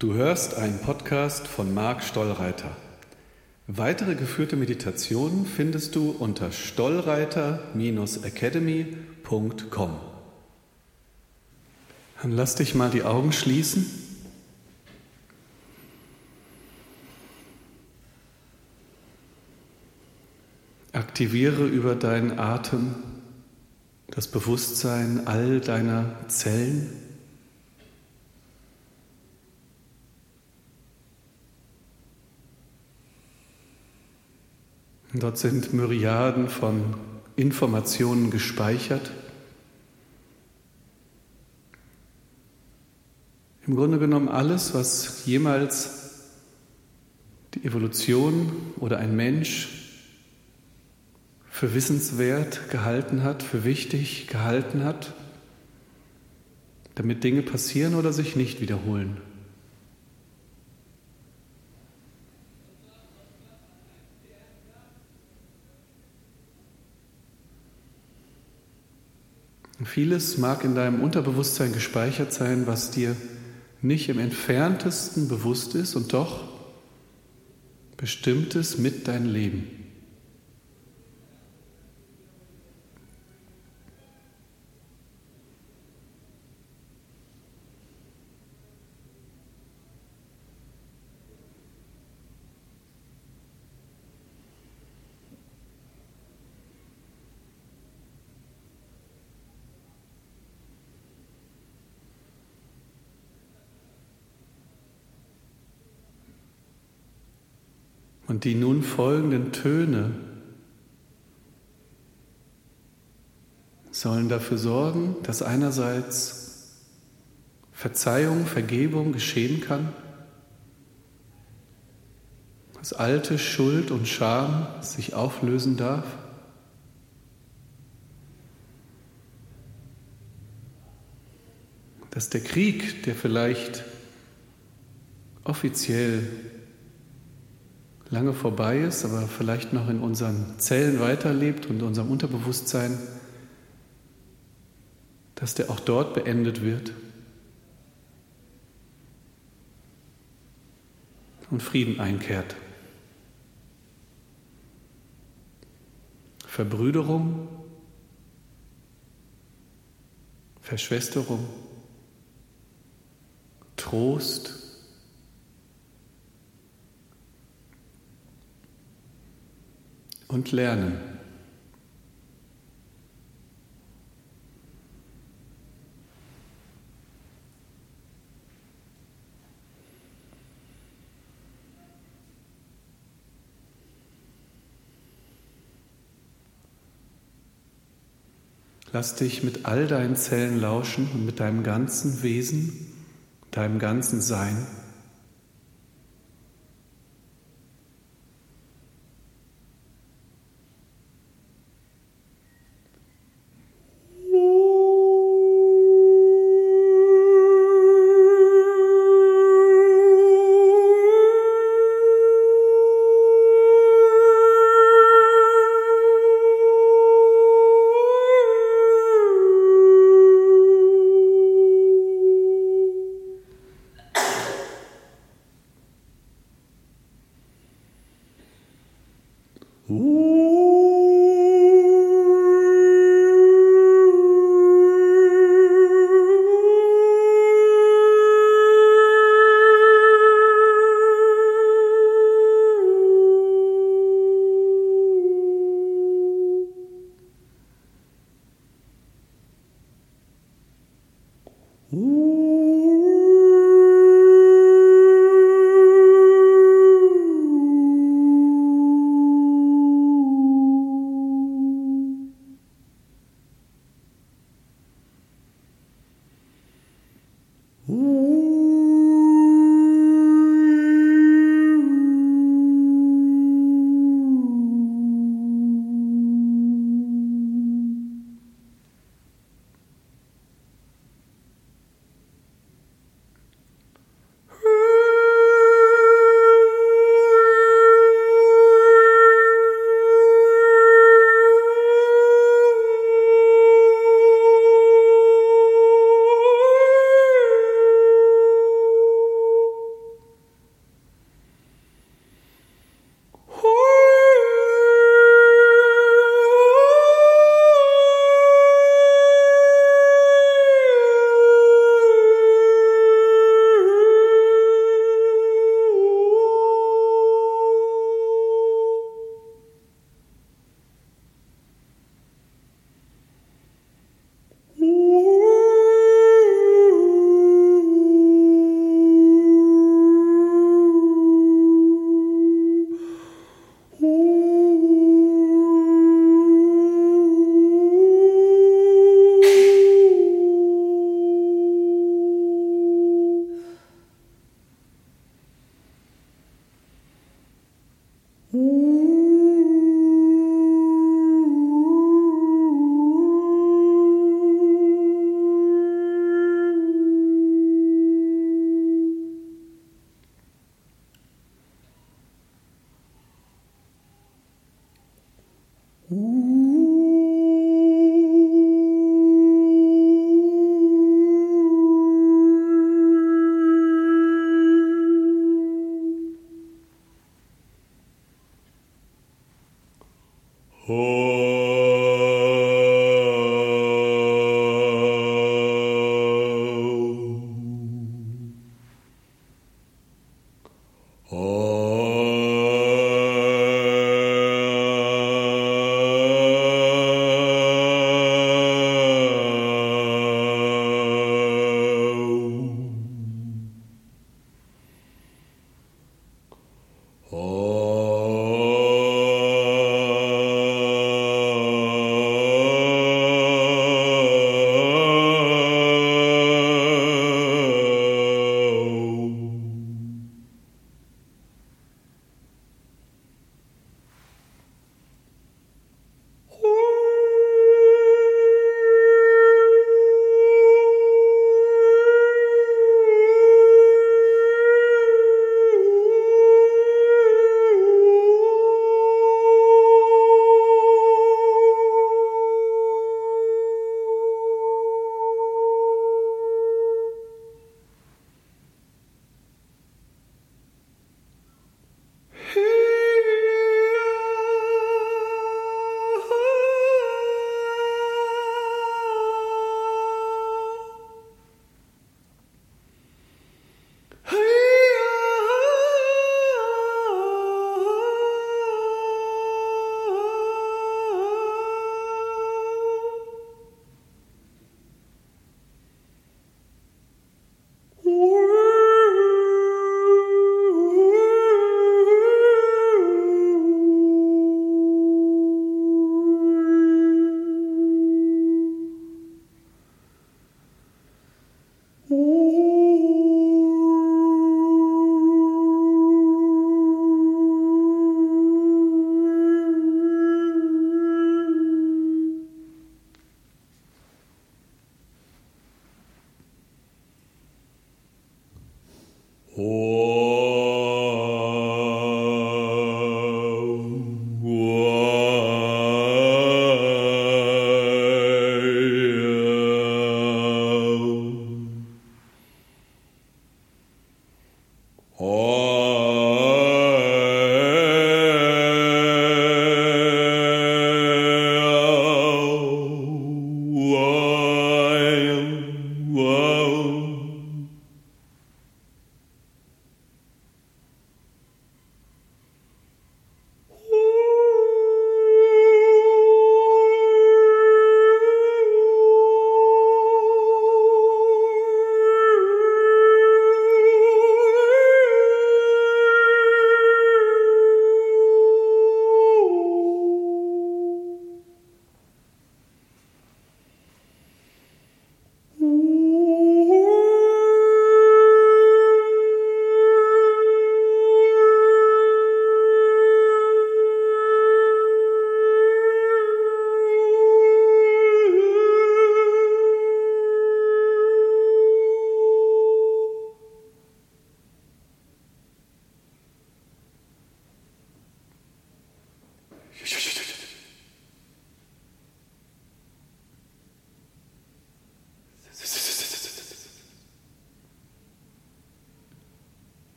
Du hörst einen Podcast von Marc Stollreiter. Weitere geführte Meditationen findest du unter stollreiter-academy.com. Dann lass dich mal die Augen schließen. Aktiviere über deinen Atem das Bewusstsein all deiner Zellen. Dort sind Myriaden von Informationen gespeichert. Im Grunde genommen alles, was jemals die Evolution oder ein Mensch für wissenswert gehalten hat, für wichtig gehalten hat, damit Dinge passieren oder sich nicht wiederholen. Vieles mag in deinem Unterbewusstsein gespeichert sein, was dir nicht im entferntesten bewusst ist und doch bestimmt es mit dein Leben. Und die nun folgenden Töne sollen dafür sorgen, dass einerseits Verzeihung, Vergebung geschehen kann, dass alte Schuld und Scham sich auflösen darf. Dass der Krieg, der vielleicht offiziell lange vorbei ist, aber vielleicht noch in unseren Zellen weiterlebt und unserem Unterbewusstsein, dass der auch dort beendet wird und Frieden einkehrt. Verbrüderung, Verschwesterung, Trost, und lernen. Lass dich mit all deinen Zellen lauschen und mit deinem ganzen Wesen, deinem ganzen Sein.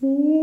Ooh.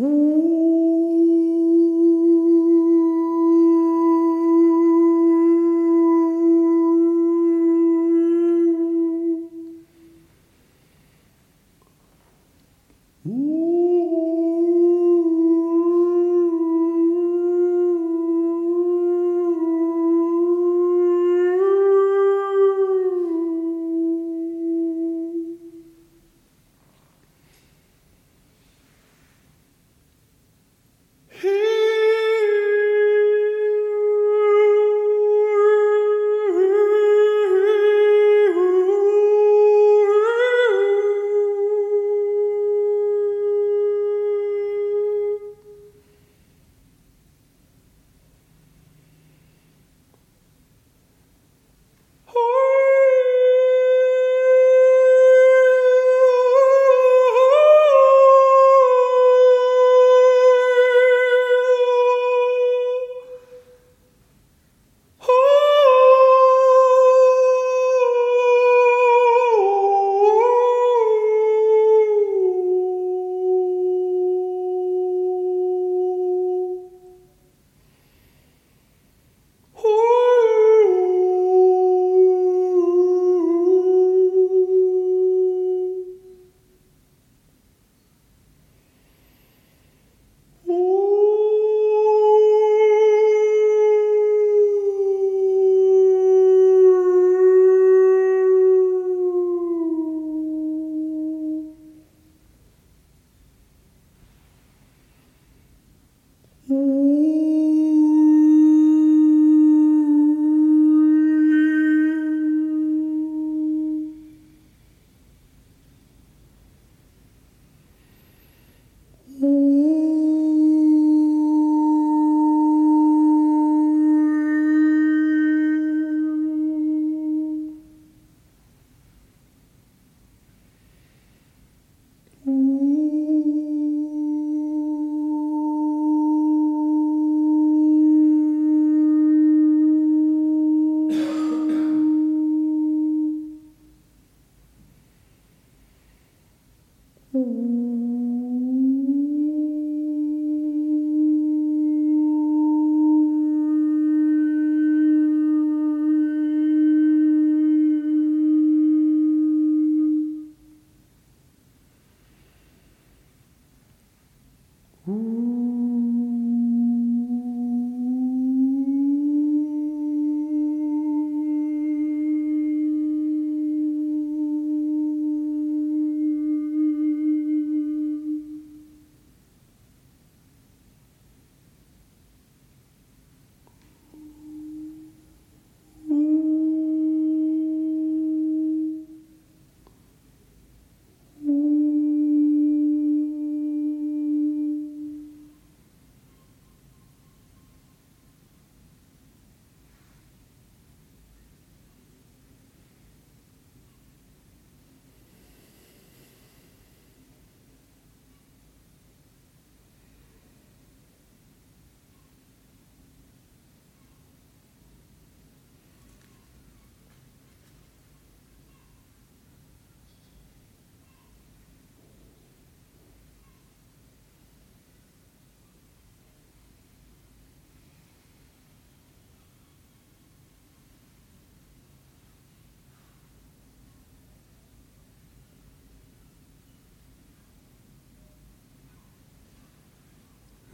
Ooh.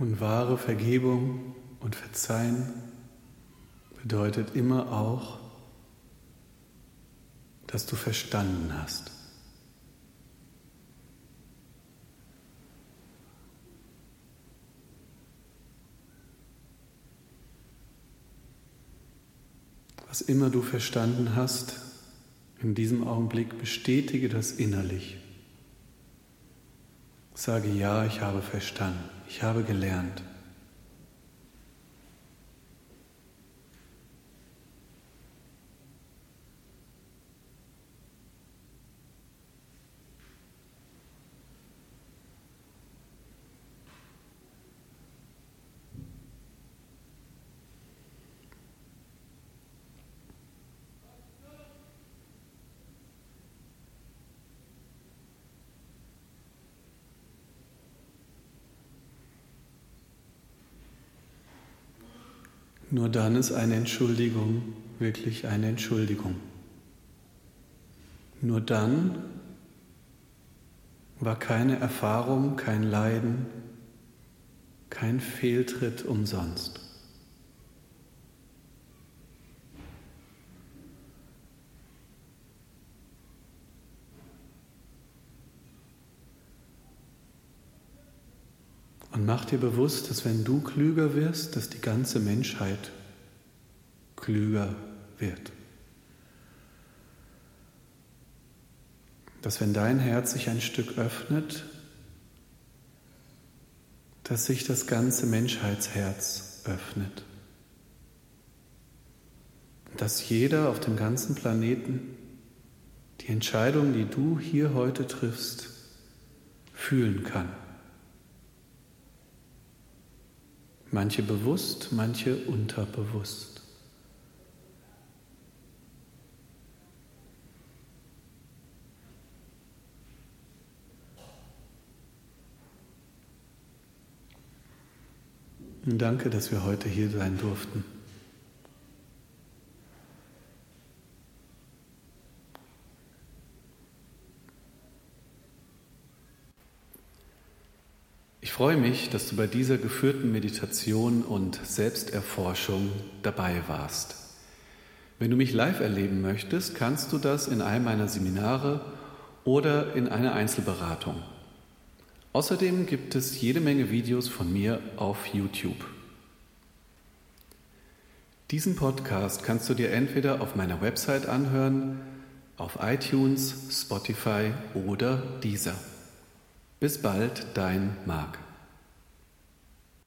Und wahre Vergebung und Verzeihen bedeutet immer auch, dass du verstanden hast. Was immer du verstanden hast, in diesem Augenblick bestätige das innerlich. Sage ja, ich habe verstanden, ich habe gelernt. Nur dann ist eine Entschuldigung wirklich eine Entschuldigung. Nur dann war keine Erfahrung, kein Leiden, kein Fehltritt umsonst. Und mach dir bewusst, dass wenn du klüger wirst, dass die ganze Menschheit klüger wird. Dass wenn dein Herz sich ein Stück öffnet, dass sich das ganze Menschheitsherz öffnet. Dass jeder auf dem ganzen Planeten die Entscheidung, die du hier heute triffst, fühlen kann. Manche bewusst, manche unterbewusst. Und danke, dass wir heute hier sein durften. Freue mich, dass du bei dieser geführten Meditation und Selbsterforschung dabei warst. Wenn du mich live erleben möchtest, kannst du das in einem meiner Seminare oder in einer Einzelberatung. Außerdem gibt es jede Menge Videos von mir auf YouTube. Diesen Podcast kannst du dir entweder auf meiner Website anhören, auf iTunes, Spotify oder Deezer. Bis bald, dein Marc.